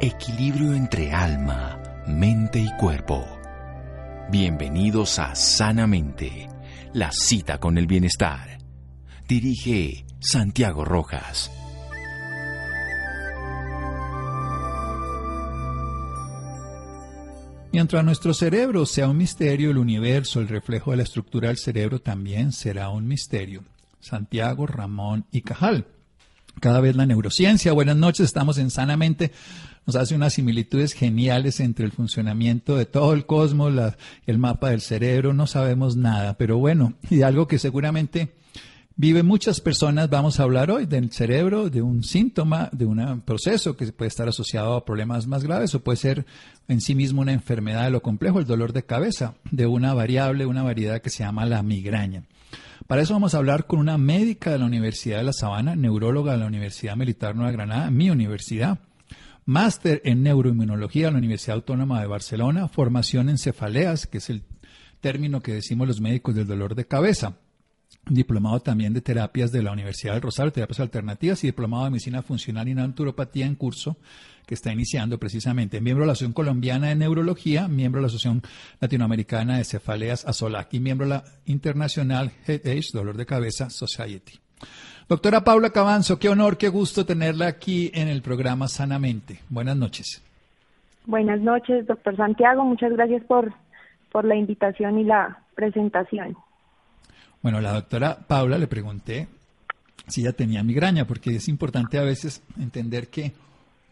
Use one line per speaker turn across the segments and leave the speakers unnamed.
Equilibrio entre alma, mente y cuerpo. Bienvenidos a Sanamente, la cita con el bienestar. Dirige Santiago Rojas.
Mientras nuestro cerebro sea un misterio, el universo, el reflejo de la estructura del cerebro también será un misterio. Santiago, Ramón y Cajal. Cada vez la neurociencia, buenas noches, estamos en Sanamente, nos hace unas similitudes geniales entre el funcionamiento de todo el cosmos, el mapa del cerebro, no sabemos nada, pero bueno, y algo que seguramente Vive muchas personas, vamos a hablar hoy del cerebro, de un síntoma, de un proceso que puede estar asociado a problemas más graves o puede ser en sí mismo una enfermedad de lo complejo, el dolor de cabeza, de una variable, una variedad que se llama la migraña. Para eso vamos a hablar con una médica de la Universidad de La Sabana, neuróloga de la Universidad Militar Nueva Granada, mi universidad, máster en neuroinmunología de la Universidad Autónoma de Barcelona, formación en cefaleas, que es el término que decimos los médicos del dolor de cabeza diplomado también de terapias de la Universidad del Rosario, terapias alternativas y diplomado de medicina funcional y naturopatía en curso que está iniciando precisamente. Miembro de la Asociación Colombiana de Neurología, miembro de la Asociación Latinoamericana de Cefaleas ASOLAC y miembro de la Internacional Headache Dolor de Cabeza Society. Doctora Paula Cabanzo, qué honor, qué gusto tenerla aquí en el programa Sanamente. Buenas noches.
Buenas noches, doctor Santiago. Muchas gracias por, por la invitación y la presentación.
Bueno, la doctora Paula le pregunté si ella tenía migraña, porque es importante a veces entender que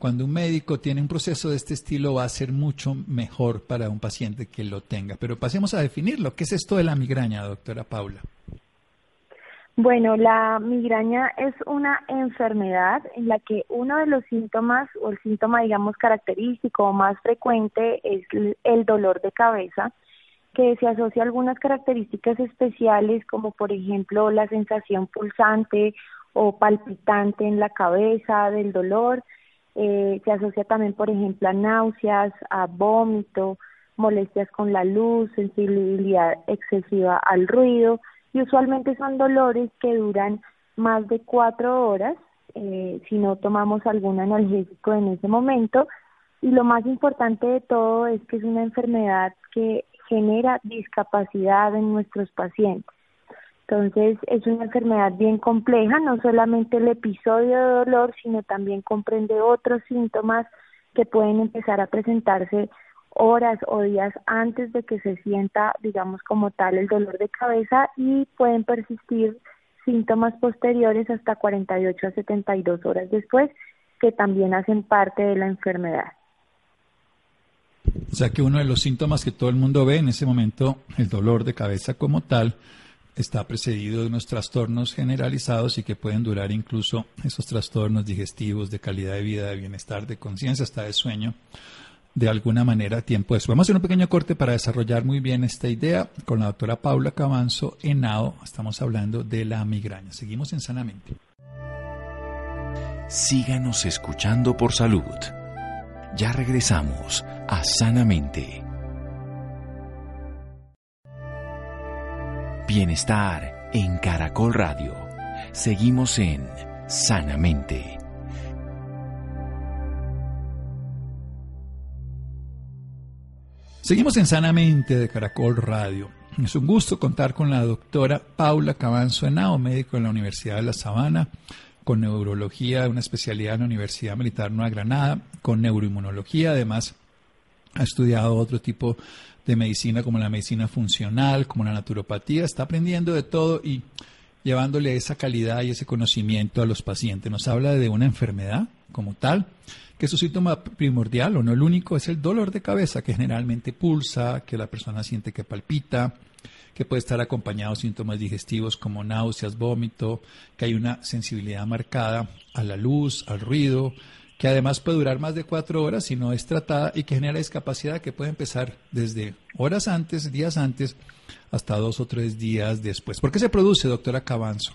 cuando un médico tiene un proceso de este estilo va a ser mucho mejor para un paciente que lo tenga. Pero pasemos a definirlo. ¿Qué es esto de la migraña, doctora Paula?
Bueno, la migraña es una enfermedad en la que uno de los síntomas o el síntoma, digamos, característico o más frecuente es el dolor de cabeza que se asocia a algunas características especiales como por ejemplo la sensación pulsante o palpitante en la cabeza del dolor, eh, se asocia también por ejemplo a náuseas, a vómito, molestias con la luz, sensibilidad excesiva al ruido y usualmente son dolores que duran más de cuatro horas eh, si no tomamos algún analgésico en ese momento y lo más importante de todo es que es una enfermedad que genera discapacidad en nuestros pacientes. Entonces es una enfermedad bien compleja, no solamente el episodio de dolor, sino también comprende otros síntomas que pueden empezar a presentarse horas o días antes de que se sienta, digamos como tal, el dolor de cabeza y pueden persistir síntomas posteriores hasta 48 a 72 horas después que también hacen parte de la enfermedad.
O sea que uno de los síntomas que todo el mundo ve en ese momento, el dolor de cabeza como tal, está precedido de unos trastornos generalizados y que pueden durar incluso esos trastornos digestivos, de calidad de vida, de bienestar, de conciencia, hasta de sueño, de alguna manera tiempo después. Vamos a hacer un pequeño corte para desarrollar muy bien esta idea con la doctora Paula Cabanzo Henao. Estamos hablando de la migraña. Seguimos en Sanamente.
Síganos escuchando por salud. Ya regresamos a Sanamente. Bienestar en Caracol Radio. Seguimos en Sanamente.
Seguimos en Sanamente de Caracol Radio. Es un gusto contar con la doctora Paula Cabanzo Henao, médico de la Universidad de La Sabana, con neurología, una especialidad en la Universidad Militar Nueva Granada, con neuroinmunología, además ha estudiado otro tipo de medicina como la medicina funcional, como la naturopatía, está aprendiendo de todo y llevándole esa calidad y ese conocimiento a los pacientes. Nos habla de una enfermedad como tal, que su síntoma primordial o no el único es el dolor de cabeza, que generalmente pulsa, que la persona siente que palpita, que puede estar acompañado de síntomas digestivos como náuseas, vómito, que hay una sensibilidad marcada a la luz, al ruido, que además puede durar más de cuatro horas si no es tratada y que genera discapacidad que puede empezar desde horas antes, días antes, hasta dos o tres días después. ¿Por qué se produce, doctora Cabanzo?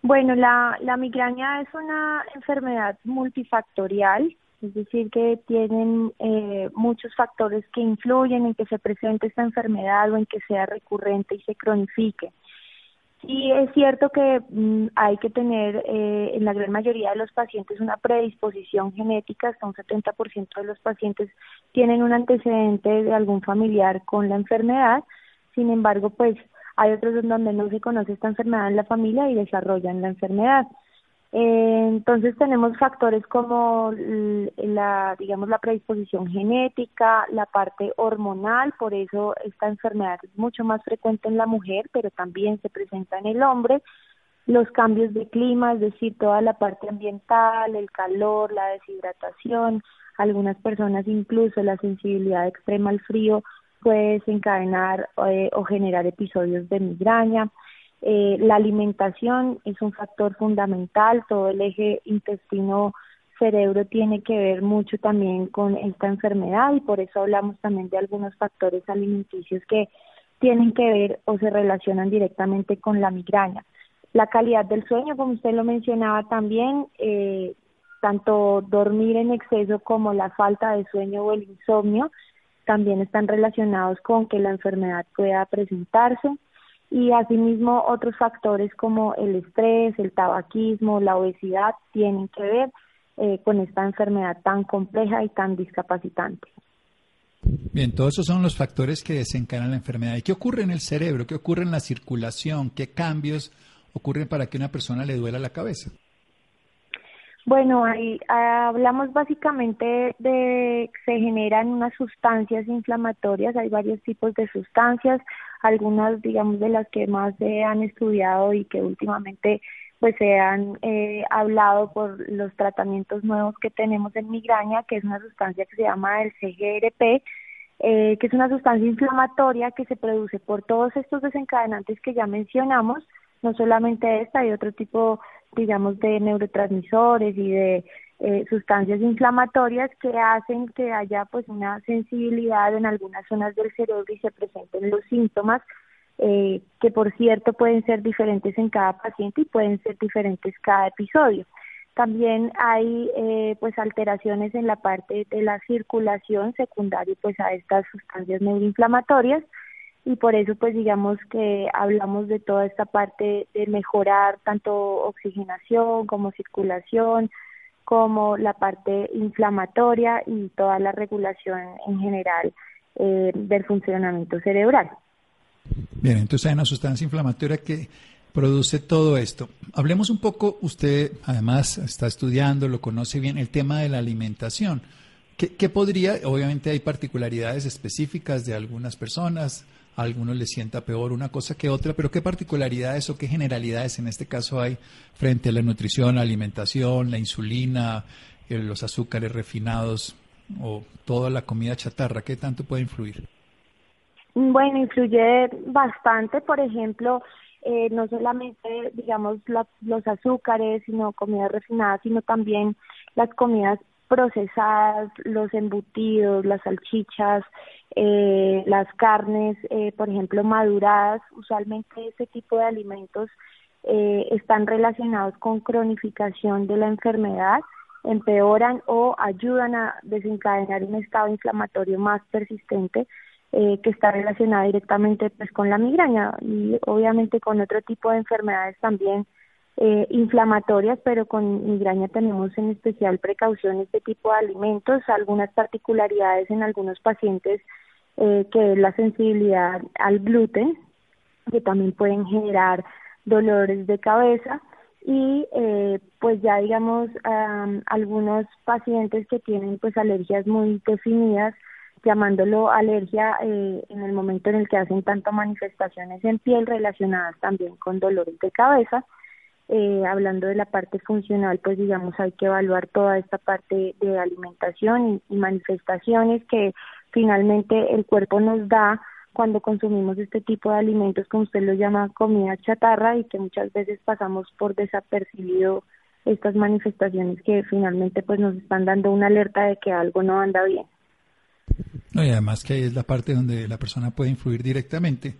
Bueno, la, la migraña es una enfermedad multifactorial es decir, que tienen eh, muchos factores que influyen en que se presente esta enfermedad o en que sea recurrente y se cronifique. Sí, es cierto que mm, hay que tener eh, en la gran mayoría de los pacientes una predisposición genética, hasta un 70% de los pacientes tienen un antecedente de algún familiar con la enfermedad, sin embargo, pues hay otros donde no se conoce esta enfermedad en la familia y desarrollan la enfermedad. Entonces tenemos factores como la, digamos, la predisposición genética, la parte hormonal, por eso esta enfermedad es mucho más frecuente en la mujer, pero también se presenta en el hombre, los cambios de clima, es decir, toda la parte ambiental, el calor, la deshidratación, algunas personas incluso la sensibilidad extrema al frío puede desencadenar eh, o generar episodios de migraña. Eh, la alimentación es un factor fundamental, todo el eje intestino-cerebro tiene que ver mucho también con esta enfermedad y por eso hablamos también de algunos factores alimenticios que tienen que ver o se relacionan directamente con la migraña. La calidad del sueño, como usted lo mencionaba también, eh, tanto dormir en exceso como la falta de sueño o el insomnio también están relacionados con que la enfermedad pueda presentarse y asimismo otros factores como el estrés, el tabaquismo, la obesidad tienen que ver eh, con esta enfermedad tan compleja y tan discapacitante.
Bien, todos esos son los factores que desencadenan la enfermedad. ¿Y qué ocurre en el cerebro? ¿Qué ocurre en la circulación? ¿Qué cambios ocurren para que una persona le duela la cabeza?
Bueno, ahí hablamos básicamente de que se generan unas sustancias inflamatorias, hay varios tipos de sustancias, algunas digamos de las que más se han estudiado y que últimamente pues se han eh, hablado por los tratamientos nuevos que tenemos en migraña, que es una sustancia que se llama el CGRP, eh, que es una sustancia inflamatoria que se produce por todos estos desencadenantes que ya mencionamos, no solamente esta, hay otro tipo digamos, de neurotransmisores y de eh, sustancias inflamatorias que hacen que haya pues una sensibilidad en algunas zonas del cerebro y se presenten los síntomas eh, que por cierto pueden ser diferentes en cada paciente y pueden ser diferentes cada episodio. También hay eh, pues alteraciones en la parte de la circulación secundaria pues a estas sustancias neuroinflamatorias y por eso pues digamos que hablamos de toda esta parte de mejorar tanto oxigenación como circulación como la parte inflamatoria y toda la regulación en general eh, del funcionamiento cerebral.
Bien, entonces hay una sustancia inflamatoria que produce todo esto. Hablemos un poco, usted además está estudiando, lo conoce bien, el tema de la alimentación. ¿Qué, qué podría, obviamente hay particularidades específicas de algunas personas, algunos les sienta peor una cosa que otra, pero ¿qué particularidades o qué generalidades en este caso hay frente a la nutrición, la alimentación, la insulina, eh, los azúcares refinados o toda la comida chatarra? ¿Qué tanto puede influir?
Bueno, influye bastante, por ejemplo, eh, no solamente, digamos, los azúcares, sino comida refinada, sino también las comidas procesadas, los embutidos, las salchichas, eh, las carnes, eh, por ejemplo, maduradas, usualmente este tipo de alimentos eh, están relacionados con cronificación de la enfermedad, empeoran o ayudan a desencadenar un estado inflamatorio más persistente eh, que está relacionado directamente pues con la migraña y obviamente con otro tipo de enfermedades también eh, inflamatorias, pero con migraña tenemos en especial precaución este tipo de alimentos, algunas particularidades en algunos pacientes eh, que es la sensibilidad al gluten, que también pueden generar dolores de cabeza. Y eh, pues ya digamos algunos pacientes que tienen pues alergias muy definidas llamándolo alergia eh, en el momento en el que hacen tanto manifestaciones en piel relacionadas también con dolores de cabeza eh, hablando de la parte funcional, pues digamos hay que evaluar toda esta parte de alimentación y, manifestaciones que finalmente el cuerpo nos da cuando consumimos este tipo de alimentos, como usted lo llama comida chatarra, y que muchas veces pasamos por desapercibido estas manifestaciones que finalmente pues nos están dando una alerta de que algo no anda bien.
No, y además que ahí es la parte donde la persona puede influir directamente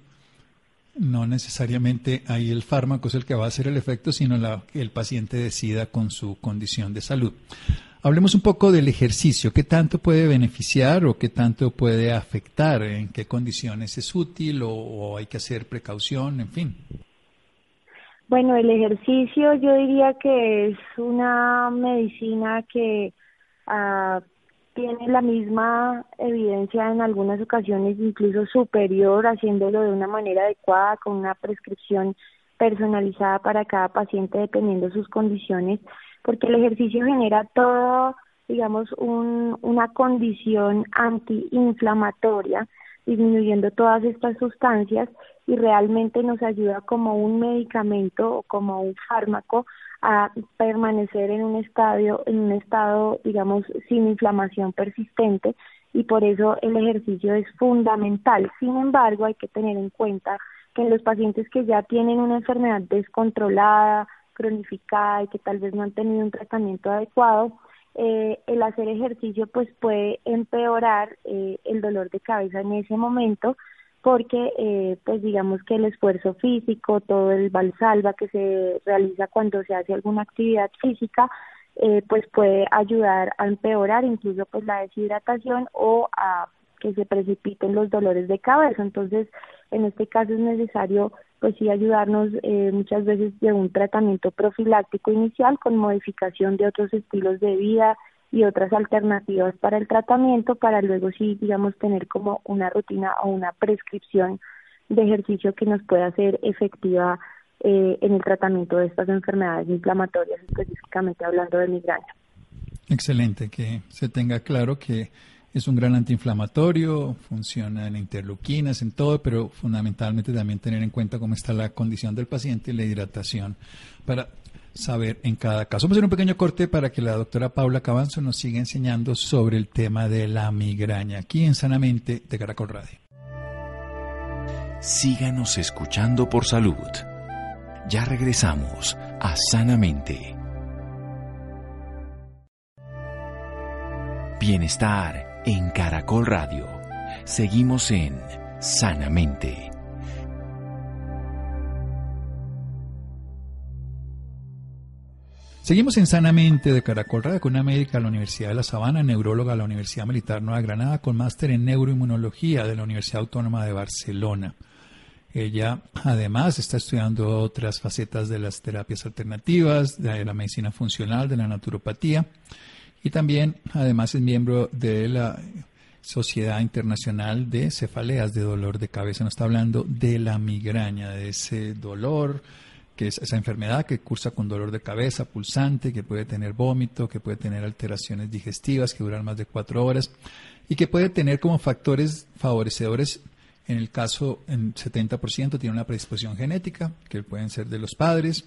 no necesariamente ahí el fármaco es el que va a hacer el efecto, sino la, el paciente decida con su condición de salud. Hablemos un poco del ejercicio. ¿Qué tanto puede beneficiar o qué tanto puede afectar? ¿En qué condiciones es útil o, hay que hacer precaución? En fin.
Bueno, el ejercicio yo diría que es una medicina que uh, tiene la misma evidencia en algunas ocasiones, incluso superior, haciéndolo de una manera adecuada, con una prescripción personalizada para cada paciente dependiendo de sus condiciones, porque el ejercicio genera todo, digamos, un, una condición antiinflamatoria, disminuyendo todas estas sustancias y realmente nos ayuda como un medicamento o como un fármaco a permanecer en un estadio, en un estado, digamos, sin inflamación persistente y por eso el ejercicio es fundamental. Sin embargo, hay que tener en cuenta que en los pacientes que ya tienen una enfermedad descontrolada, cronificada y que tal vez no han tenido un tratamiento adecuado, eh, el hacer ejercicio pues puede empeorar eh, el dolor de cabeza en ese momento porque eh, pues digamos que el esfuerzo físico, todo el valsalva que se realiza cuando se hace alguna actividad física, eh, pues puede ayudar a empeorar incluso pues la deshidratación o a que se precipiten los dolores de cabeza. Entonces, en este caso es necesario pues sí ayudarnos eh, muchas veces de un tratamiento profiláctico inicial con modificación de otros estilos de vida, y otras alternativas para el tratamiento para luego sí, digamos, tener como una rutina o una prescripción de ejercicio que nos pueda ser efectiva eh, en el tratamiento de estas enfermedades inflamatorias, específicamente hablando de migraña.
Excelente, que se tenga claro que es un gran antiinflamatorio, funciona en interleuquinas, en todo, pero fundamentalmente también tener en cuenta cómo está la condición del paciente y la hidratación para saber en cada caso. Vamos a hacer un pequeño corte para que la doctora Paula Cabanzo nos siga enseñando sobre el tema de la migraña aquí en Sanamente de Caracol Radio.
Síganos escuchando por salud. Ya regresamos a Sanamente. Bienestar en Caracol Radio. Seguimos en Sanamente.
Seguimos en Sanamente de Caracol Radio con una médica de la Universidad de La Sabana, neuróloga de la Universidad Militar Nueva Granada, con máster en neuroinmunología de la Universidad Autónoma de Barcelona. Ella además está estudiando otras facetas de las terapias alternativas, de la medicina funcional, de la naturopatía y también además es miembro de la Sociedad Internacional de Cefaleas de Dolor de Cabeza. Nos está hablando de la migraña, de ese dolor que es esa enfermedad que cursa con dolor de cabeza pulsante, que puede tener vómito, que puede tener alteraciones digestivas que duran más de cuatro horas y que puede tener como factores favorecedores, en el caso en 70% tiene una predisposición genética, que pueden ser de los padres,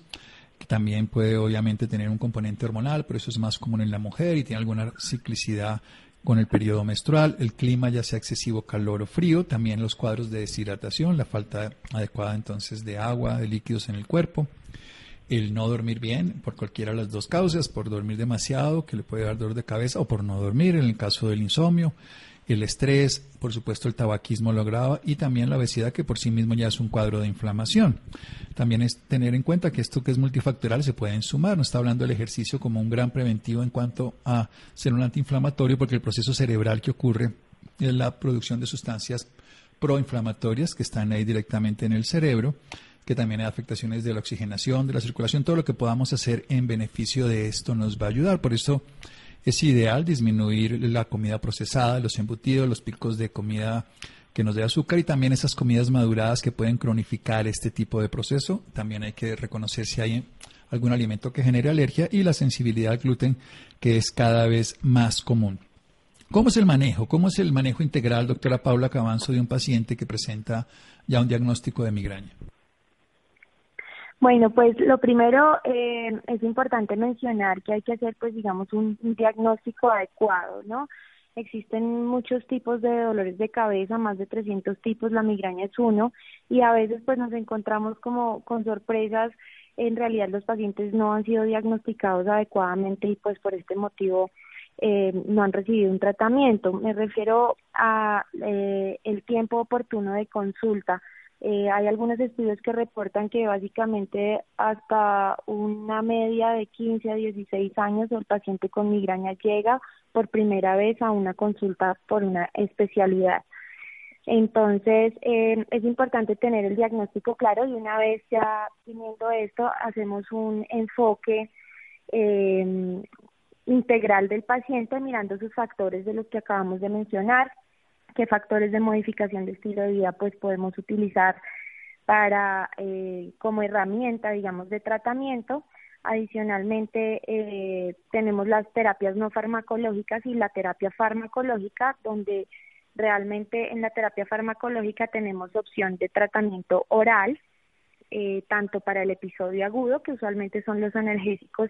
que también puede obviamente tener un componente hormonal, pero eso es más común en la mujer y tiene alguna ciclicidad con el periodo menstrual, el clima ya sea excesivo calor o frío, también los cuadros de deshidratación, la falta adecuada entonces de agua, de líquidos en el cuerpo, el no dormir bien por cualquiera de las dos causas, por dormir demasiado, que le puede dar dolor de cabeza, o por no dormir en el caso del insomnio, el estrés, por supuesto el tabaquismo lo agrava y también la obesidad que por sí mismo ya es un cuadro de inflamación. También es tener en cuenta que esto que es multifactorial se pueden sumar. Nos está hablando del ejercicio como un gran preventivo en cuanto a ser un antiinflamatorio porque el proceso cerebral que ocurre es la producción de sustancias proinflamatorias que están ahí directamente en el cerebro que también hay afectaciones de la oxigenación, de la circulación, todo lo que podamos hacer en beneficio de esto nos va a ayudar. Por eso es ideal disminuir la comida procesada, los embutidos, los picos de comida que nos dé azúcar y también esas comidas maduradas que pueden cronificar este tipo de proceso. También hay que reconocer si hay algún alimento que genere alergia y la sensibilidad al gluten que es cada vez más común. ¿Cómo es el manejo? ¿Cómo es el manejo integral, doctora Paula Cabanzo, de un paciente que presenta ya un diagnóstico de migraña?
Bueno, pues lo primero eh, es importante mencionar que hay que hacer, pues digamos, un, diagnóstico adecuado, ¿no? Existen muchos tipos de dolores de cabeza, más de 300 tipos, la migraña es uno, y a veces pues nos encontramos como con sorpresas, en realidad los pacientes no han sido diagnosticados adecuadamente y pues por este motivo eh, no han recibido un tratamiento. Me refiero a eh, el tiempo oportuno de consulta. Eh, hay algunos estudios que reportan que básicamente hasta una media de 15 a 16 años el paciente con migraña llega por primera vez a una consulta por una especialidad. Entonces, eh, es importante tener el diagnóstico claro y una vez ya teniendo esto, hacemos un enfoque eh, integral del paciente mirando sus factores de los que acabamos de mencionar, qué factores de modificación de estilo de vida pues podemos utilizar para eh, como herramienta, digamos, de tratamiento. Adicionalmente, eh, tenemos las terapias no farmacológicas y la terapia farmacológica, donde Realmente en la terapia farmacológica tenemos opción de tratamiento oral, eh, tanto para el episodio agudo, que usualmente son los analgésicos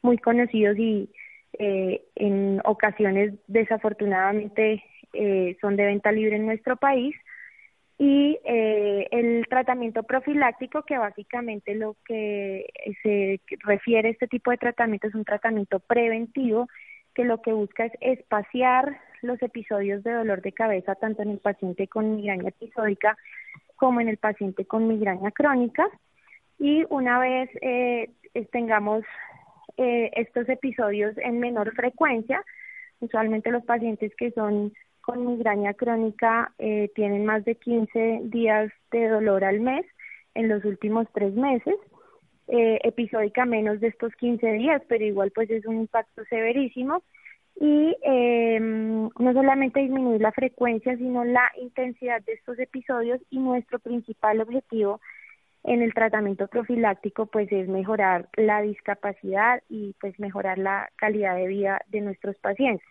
muy conocidos y eh, en ocasiones desafortunadamente eh, son de venta libre en nuestro país, y el tratamiento profiláctico, que básicamente lo que se refiere a este tipo de tratamiento es un tratamiento preventivo que lo que busca es espaciar los episodios de dolor de cabeza tanto en el paciente con migraña episódica como en el paciente con migraña crónica. Y una vez eh, tengamos eh, estos episodios en menor frecuencia, usualmente los pacientes que son con migraña crónica eh, tienen más de 15 días de dolor al mes en los últimos tres meses, episódica menos de estos 15 días, pero igual pues es un impacto severísimo y eh, no solamente disminuir la frecuencia, sino la intensidad de estos episodios y nuestro principal objetivo en el tratamiento profiláctico pues es mejorar la discapacidad y pues mejorar la calidad de vida de nuestros pacientes.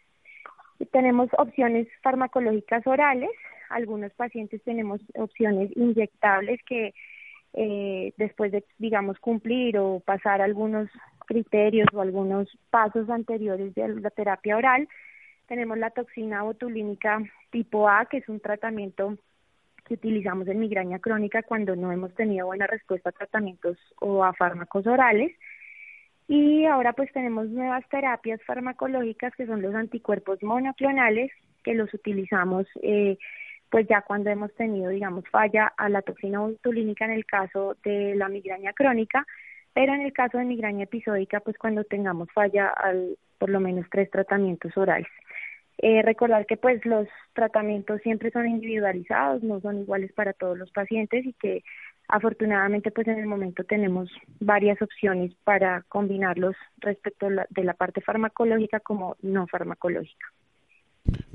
Tenemos opciones farmacológicas orales, algunos pacientes tenemos opciones inyectables que eh, después de, digamos, cumplir o pasar algunos criterios o algunos pasos anteriores de la terapia oral. Tenemos la toxina botulínica tipo A, que es un tratamiento que utilizamos en migraña crónica cuando no hemos tenido buena respuesta a tratamientos o a fármacos orales. Y ahora pues tenemos nuevas terapias farmacológicas que son los anticuerpos monoclonales, que los utilizamos eh, pues ya cuando hemos tenido, digamos, falla a la toxina botulínica en el caso de la migraña crónica pero en el caso de migraña episódica, pues cuando tengamos falla al por lo menos tres tratamientos orales. Eh, recordar que pues los tratamientos siempre son individualizados, no son iguales para todos los pacientes y que afortunadamente pues en el momento tenemos varias opciones para combinarlos respecto de la parte farmacológica como no farmacológica.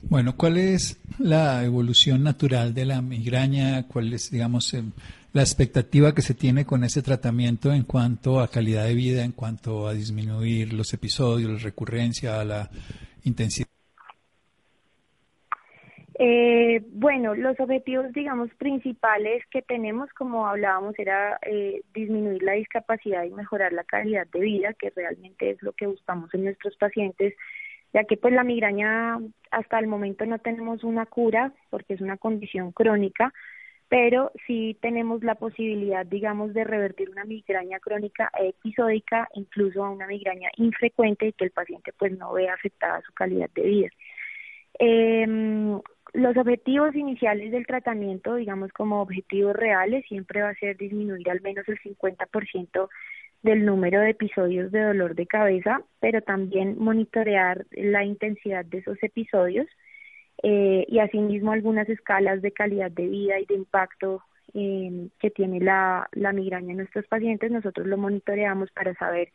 Bueno, ¿cuál es la evolución natural de la migraña? ¿Cuál es, digamos, em, la expectativa que se tiene con ese tratamiento en cuanto a calidad de vida, en cuanto a disminuir los episodios, la recurrencia, la intensidad?
Eh, bueno, los objetivos, digamos, principales que tenemos, como hablábamos, era eh, disminuir la discapacidad y mejorar la calidad de vida, que realmente es lo que buscamos en nuestros pacientes ya que pues la migraña hasta el momento no tenemos una cura porque es una condición crónica, pero sí tenemos la posibilidad, digamos, de revertir una migraña crónica episódica, incluso a una migraña infrecuente y que el paciente pues no vea afectada su calidad de vida. Eh, los objetivos iniciales del tratamiento, digamos como objetivos reales, siempre va a ser disminuir al menos el 50% del número de episodios de dolor de cabeza, pero también monitorear la intensidad de esos episodios eh, y asimismo algunas escalas de calidad de vida y de impacto eh, que tiene la, la migraña en nuestros pacientes. Nosotros lo monitoreamos para saber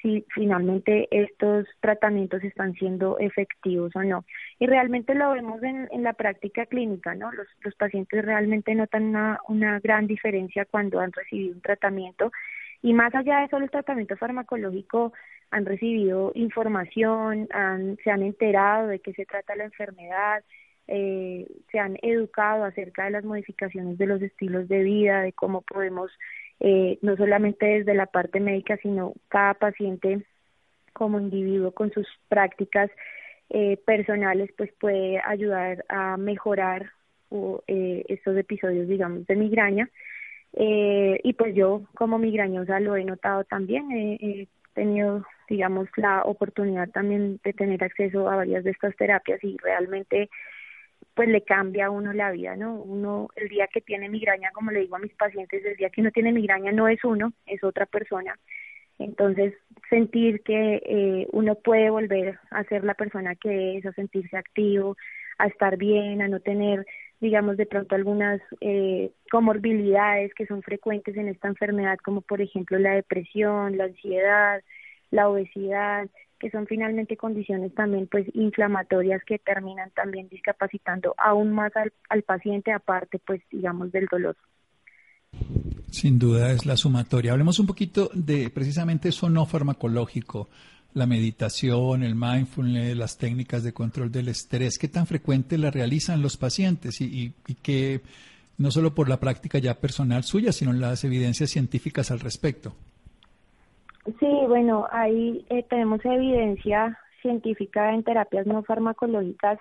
si finalmente estos tratamientos están siendo efectivos o no. Y realmente lo vemos en, en la práctica clínica, ¿no? Los, los pacientes realmente notan una, una gran diferencia cuando han recibido un tratamiento y más allá de solo el tratamiento farmacológico, han recibido información, han, se han enterado de qué se trata la enfermedad, eh, se han educado acerca de las modificaciones de los estilos de vida, de cómo podemos, eh, no solamente desde la parte médica, sino cada paciente como individuo con sus prácticas eh, personales, pues puede ayudar a mejorar eh, estos episodios, digamos, de migraña. Eh, y pues yo como migrañosa lo he notado también, he tenido, digamos, la oportunidad también de tener acceso a varias de estas terapias y realmente pues le cambia a uno la vida, ¿no? Uno, el día que tiene migraña, como le digo a mis pacientes, el día que uno tiene migraña no es uno, es otra persona. Entonces, sentir que eh, uno puede volver a ser la persona que es, a sentirse activo, a estar bien, a no tener digamos, de pronto algunas eh, comorbilidades que son frecuentes en esta enfermedad, como por ejemplo la depresión, la ansiedad, la obesidad, que son finalmente condiciones también pues inflamatorias que terminan también discapacitando aún más al, al paciente, aparte pues digamos del dolor.
Sin duda es la sumatoria. Hablemos un poquito de precisamente eso no farmacológico la meditación, el mindfulness, las técnicas de control del estrés, ¿qué tan frecuente la realizan los pacientes y, y, que no solo por la práctica ya personal suya, sino las evidencias científicas al respecto?
Sí, bueno, ahí eh, tenemos evidencia científica en terapias no farmacológicas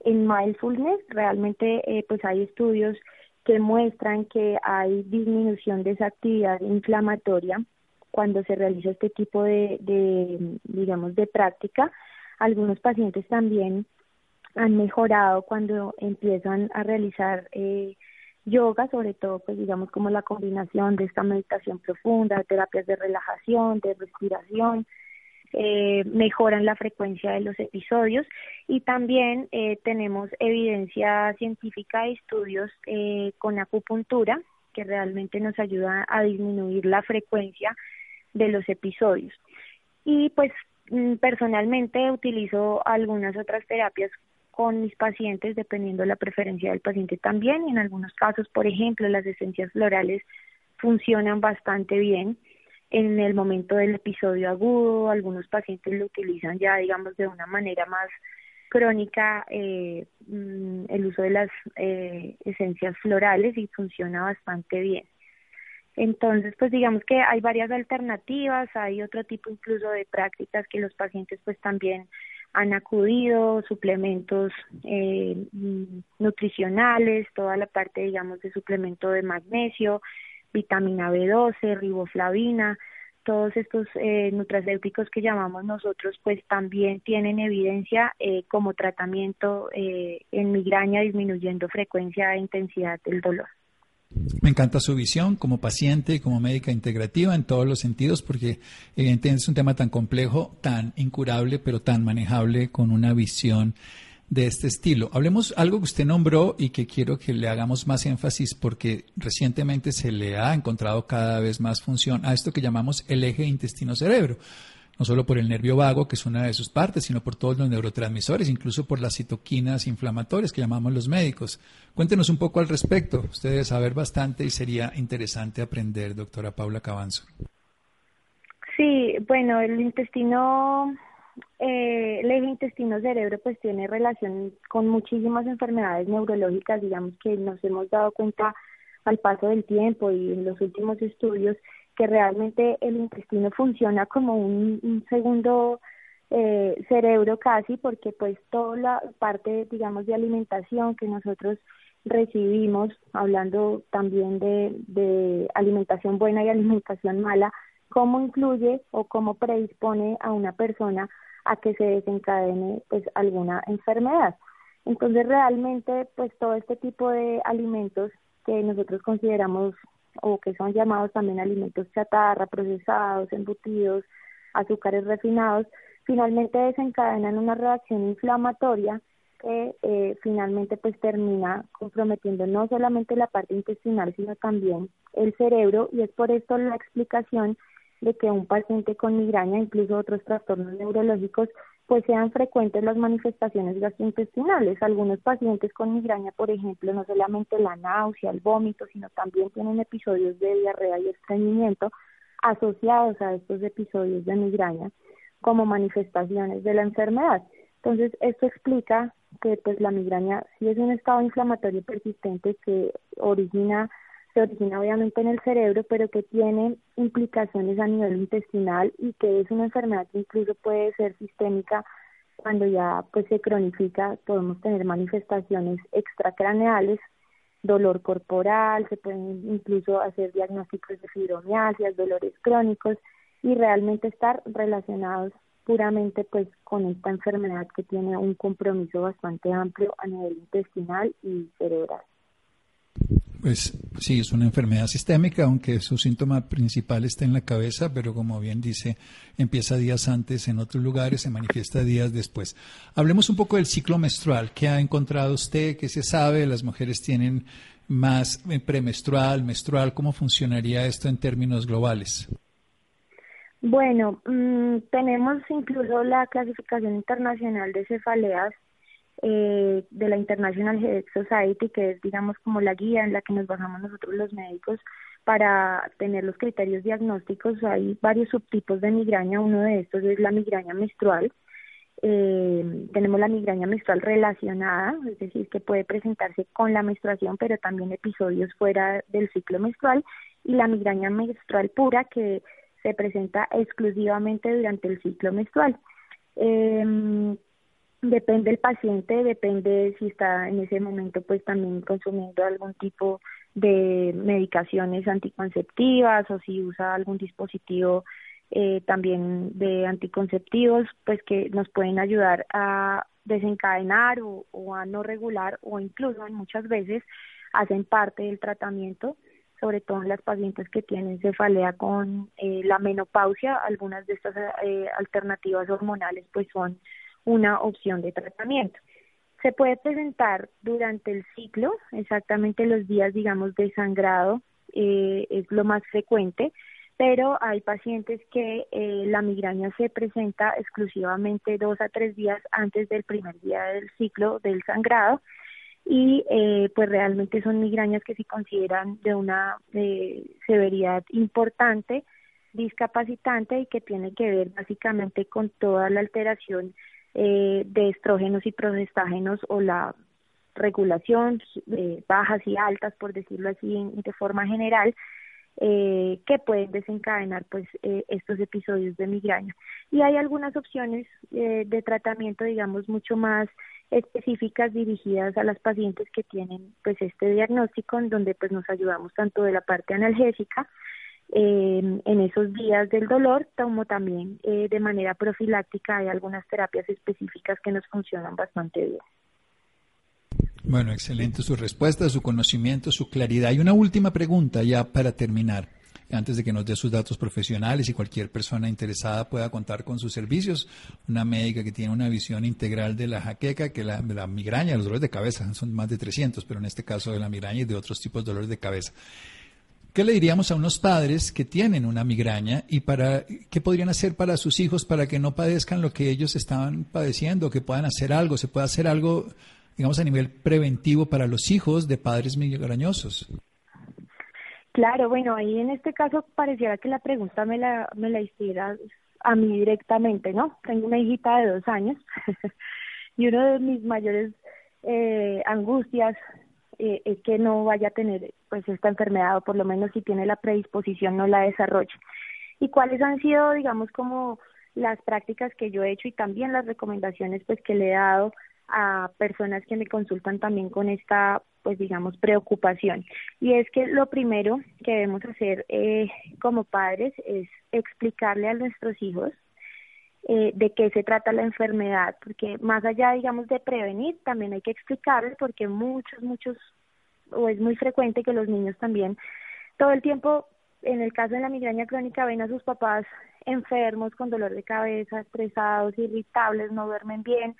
en mindfulness. Realmente, eh, pues hay estudios que muestran que hay disminución de esa actividad inflamatoria cuando se realiza este tipo de, digamos, de práctica. Algunos pacientes también han mejorado cuando empiezan a realizar eh, yoga, sobre todo, pues digamos, como la combinación de esta meditación profunda, terapias de relajación, de respiración, eh, mejoran la frecuencia de los episodios y también eh, tenemos evidencia científica y estudios eh, con acupuntura que realmente nos ayuda a disminuir la frecuencia de los episodios. Y pues mm, personalmente utilizo algunas otras terapias con mis pacientes dependiendo de la preferencia del paciente también. En algunos casos, por ejemplo, las esencias florales funcionan bastante bien en el momento del episodio agudo. Algunos pacientes lo utilizan ya, digamos, de una manera más crónica eh, mm, el uso de las eh, esencias florales y funciona bastante bien. Entonces, pues digamos que hay varias alternativas, hay otro tipo incluso de prácticas que los pacientes pues también han acudido, suplementos eh, nutricionales, toda la parte digamos de suplemento de magnesio, vitamina B12, riboflavina, todos estos eh, nutracéuticos que llamamos nosotros pues también tienen evidencia eh, como tratamiento eh, en migraña disminuyendo frecuencia e intensidad del dolor.
Me encanta su visión como paciente y como médica integrativa en todos los sentidos, porque evidentemente es un tema tan complejo, tan incurable, pero tan manejable con una visión de este estilo. Hablemos algo que usted nombró y que quiero que le hagamos más énfasis porque recientemente se le ha encontrado cada vez más función a esto que llamamos el eje intestino-cerebro no solo por el nervio vago, que es una de sus partes, sino por todos los neurotransmisores, incluso por las citoquinas inflamatorias que llamamos los médicos. Cuéntenos un poco al respecto. Usted debe saber bastante y sería interesante aprender, doctora Paula Cabanzo.
Sí, bueno, el intestino, eh, el intestino-cerebro pues tiene relación con muchísimas enfermedades neurológicas, digamos que nos hemos dado cuenta al paso del tiempo y en los últimos estudios que realmente el intestino funciona como un, segundo eh, cerebro casi porque pues toda la parte digamos de alimentación que nosotros recibimos hablando también de, de alimentación buena y alimentación mala cómo incluye o cómo predispone a una persona a que se desencadene pues alguna enfermedad entonces realmente pues todo este tipo de alimentos que nosotros consideramos o que son llamados también alimentos chatarra, procesados, embutidos, azúcares refinados, finalmente desencadenan una reacción inflamatoria que eh, finalmente pues termina comprometiendo no solamente la parte intestinal sino también el cerebro. Y es por esto la explicación de que un paciente con migraña, incluso otros trastornos neurológicos, pues sean frecuentes las manifestaciones gastrointestinales. Algunos pacientes con migraña, por ejemplo, no solamente la náusea, el vómito, sino también tienen episodios de diarrea y estreñimiento asociados a estos episodios de migraña como manifestaciones de la enfermedad. Entonces, esto explica que pues la migraña sí es un estado inflamatorio persistente que origina se origina obviamente en el cerebro, pero que tiene implicaciones a nivel intestinal y que es una enfermedad que incluso puede ser sistémica cuando ya pues se cronifica, podemos tener manifestaciones extracraneales, dolor corporal, se pueden incluso hacer diagnósticos de fibromialgia, dolores crónicos y realmente estar relacionados puramente pues con esta enfermedad que tiene un compromiso bastante amplio a nivel intestinal y cerebral.
Pues sí, es una enfermedad sistémica, aunque su síntoma principal está en la cabeza, pero como bien dice, empieza días antes en otros lugares, se manifiesta días después. Hablemos un poco del ciclo menstrual. ¿Qué ha encontrado usted? ¿Qué se sabe? Las mujeres tienen más eh, premenstrual, menstrual. ¿Cómo funcionaría esto en términos globales?
Bueno, mm, tenemos incluso la clasificación internacional de cefaleas eh, de la International Health Society, que es, digamos, como la guía en la que nos basamos nosotros los médicos para tener los criterios diagnósticos. Hay varios subtipos de migraña, uno de estos es la migraña menstrual. Eh, tenemos la migraña menstrual relacionada, es decir, que puede presentarse con la menstruación, pero también episodios fuera del ciclo menstrual, y la migraña menstrual pura, que se presenta exclusivamente durante el ciclo menstrual. Eh, Depende del paciente, depende si está en ese momento pues también consumiendo algún tipo de medicaciones anticonceptivas o si usa algún dispositivo eh, también de anticonceptivos pues que nos pueden ayudar a desencadenar o, a no regular o incluso muchas veces hacen parte del tratamiento sobre todo en las pacientes que tienen cefalea con eh, la menopausia. Algunas de estas eh, alternativas hormonales pues son una opción de tratamiento. Se puede presentar durante el ciclo, exactamente los días, digamos, de sangrado eh, es lo más frecuente, pero hay pacientes que eh, la migraña se presenta exclusivamente dos a tres días antes del primer día del ciclo del sangrado y eh, pues realmente son migrañas que se consideran de una severidad importante, discapacitante y que tiene que ver básicamente con toda la alteración eh, de estrógenos y progestágenos o la regulación eh, bajas y altas, por decirlo así, de forma general, eh, que pueden desencadenar pues eh, estos episodios de migraña. Y hay algunas opciones eh, de tratamiento, digamos, mucho más específicas dirigidas a las pacientes que tienen pues este diagnóstico en donde pues nos ayudamos tanto de la parte analgésica eh, en esos días del dolor, como también eh, de manera profiláctica hay algunas terapias específicas que nos funcionan bastante bien.
Bueno, excelente su respuesta, su conocimiento, su claridad. Y una última pregunta ya para terminar, antes de que nos dé sus datos profesionales y cualquier persona interesada pueda contar con sus servicios. Una médica que tiene una visión integral de la jaqueca, que la, la migraña, los dolores de cabeza, son más de 300, pero en este caso de la migraña y de otros tipos de dolores de cabeza. ¿Qué le diríamos a unos padres que tienen una migraña y para qué podrían hacer para sus hijos para que no padezcan lo que ellos estaban padeciendo, que puedan hacer algo, se pueda hacer algo, digamos, a nivel preventivo para los hijos de padres migrañosos?
Claro, bueno, ahí en este caso pareciera que la pregunta me la, me la hiciera a mí directamente, ¿no? Tengo una hijita de dos años y uno de mis mayores eh, angustias eh, es que no vaya a tener pues esta enfermedad o por lo menos si tiene la predisposición no la desarrolle. ¿Y cuáles han sido, digamos, como las prácticas que yo he hecho y también las recomendaciones pues que le he dado a personas que me consultan también con esta pues digamos preocupación y es que lo primero que debemos hacer eh, como padres es explicarle a nuestros hijos eh, de qué se trata la enfermedad, porque más allá, digamos, de prevenir, también hay que explicarles, porque muchos, muchos, o es muy frecuente que los niños también, todo el tiempo, en el caso de la migraña crónica, ven a sus papás enfermos, con dolor de cabeza, estresados, irritables, no duermen bien,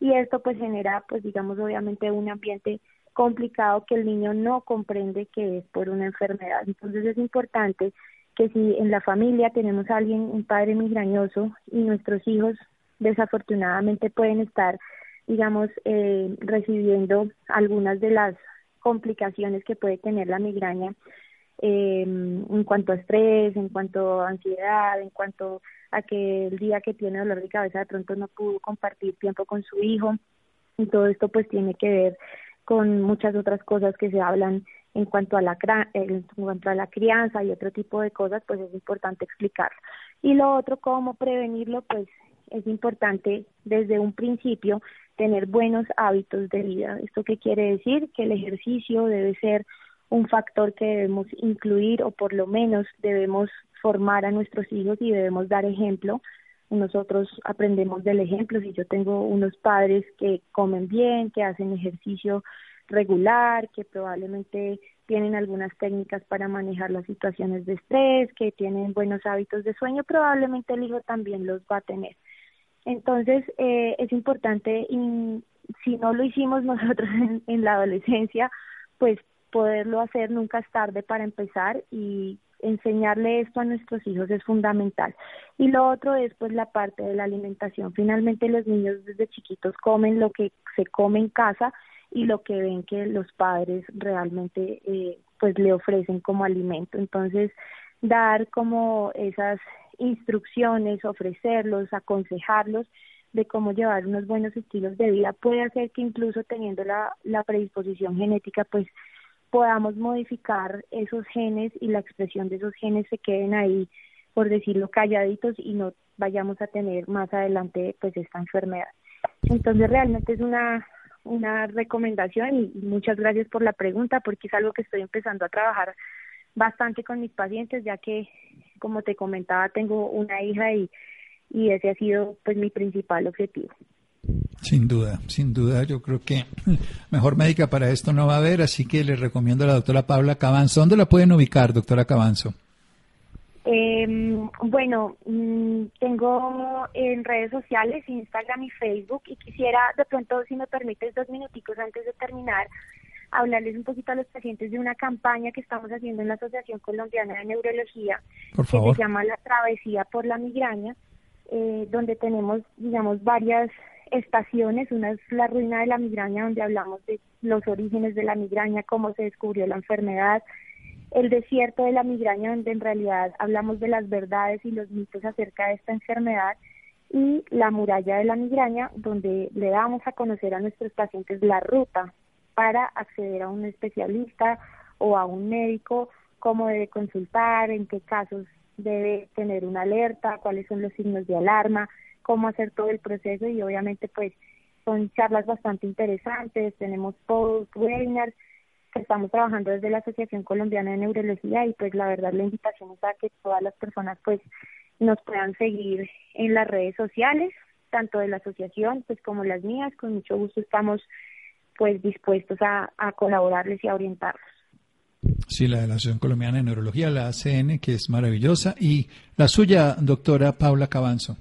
y esto pues genera, pues digamos, obviamente un ambiente complicado que el niño no comprende que es por una enfermedad. Entonces es importante que si en la familia tenemos a alguien, un padre migrañoso y nuestros hijos desafortunadamente pueden estar, digamos, eh, recibiendo algunas de las complicaciones que puede tener la migraña eh, en cuanto a estrés, en cuanto a ansiedad, en cuanto a que el día que tiene dolor de cabeza de pronto no pudo compartir tiempo con su hijo. Y todo esto pues tiene que ver con muchas otras cosas que se hablan en cuanto a la en cuanto a la crianza y otro tipo de cosas, pues es importante explicarlo. Y lo otro, cómo prevenirlo, pues es importante desde un principio tener buenos hábitos de vida. ¿Esto qué quiere decir? Que el ejercicio debe ser un factor que debemos incluir o por lo menos debemos formar a nuestros hijos y debemos dar ejemplo. Nosotros aprendemos del ejemplo. Si yo tengo unos padres que comen bien, que hacen ejercicio regular, que probablemente tienen algunas técnicas para manejar las situaciones de estrés, que tienen buenos hábitos de sueño, probablemente el hijo también los va a tener. Entonces, eh, es importante, y si no lo hicimos nosotros en, la adolescencia, pues poderlo hacer nunca es tarde para empezar y enseñarle esto a nuestros hijos es fundamental. Y lo otro es pues la parte de la alimentación. Finalmente los niños desde chiquitos comen lo que se come en casa y lo que ven que los padres realmente eh, pues le ofrecen como alimento. Entonces, dar como esas instrucciones, ofrecerlos, aconsejarlos de cómo llevar unos buenos estilos de vida puede hacer que incluso teniendo la, la predisposición genética, pues podamos modificar esos genes y la expresión de esos genes se queden ahí, por decirlo, calladitos y no vayamos a tener más adelante pues esta enfermedad. Entonces realmente es una una recomendación y muchas gracias por la pregunta porque es algo que estoy empezando a trabajar bastante con mis pacientes ya que como te comentaba tengo una hija y, y ese ha sido pues mi principal objetivo.
Sin duda, sin duda, yo creo que mejor médica para esto no va a haber, así que le recomiendo a la doctora Paula Cabanzo. ¿Dónde la pueden ubicar, doctora Cabanzo?
Eh, bueno, mm, tengo en redes sociales, Instagram y Facebook, y quisiera de pronto, si me permites, dos minuticos antes de terminar, hablarles un poquito a los pacientes de una campaña que estamos haciendo en la Asociación Colombiana de Neurología, que se llama La Travesía por la Migraña, eh, donde tenemos, digamos, varias estaciones. Una es La Ruina de la Migraña, donde hablamos de los orígenes de la migraña, cómo se descubrió la enfermedad, el desierto de la migraña, donde en realidad hablamos de las verdades y los mitos acerca de esta enfermedad, y la muralla de la migraña, donde le damos a conocer a nuestros pacientes la ruta para acceder a un especialista o a un médico, cómo debe consultar, en qué casos debe tener una alerta, cuáles son los signos de alarma, cómo hacer todo el proceso y obviamente pues son charlas bastante interesantes, tenemos post webinars estamos trabajando desde la Asociación Colombiana de Neurología y pues la verdad la invitación es a que todas las personas pues nos puedan seguir en las redes sociales, tanto de la asociación pues como las mías, con mucho gusto estamos pues dispuestos a, colaborarles y a orientarlos.
Sí, la de la Asociación Colombiana de Neurología, la ACN, que es maravillosa, y la suya, doctora Paula Cabanzo.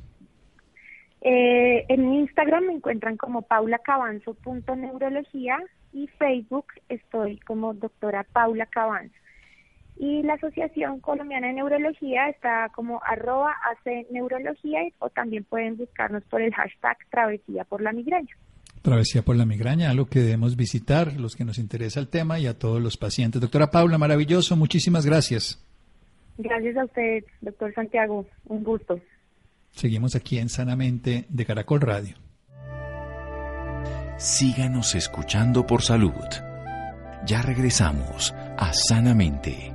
Eh, en Instagram me encuentran como paulacabanzo.neurología y Facebook estoy como doctora Paula Cabanzo. Y la Asociación Colombiana de Neurología está como arroba AC Neurología o también pueden buscarnos por el hashtag Travesía por la Migraña.
Travesía por la Migraña, algo que debemos visitar, los que nos interesa el tema y a todos los pacientes. Doctora Paula, maravilloso, muchísimas gracias.
Gracias a usted, doctor Santiago, un gusto.
Seguimos aquí en Sanamente de Caracol Radio
síganos escuchando por salud. Ya regresamos a Sanamente.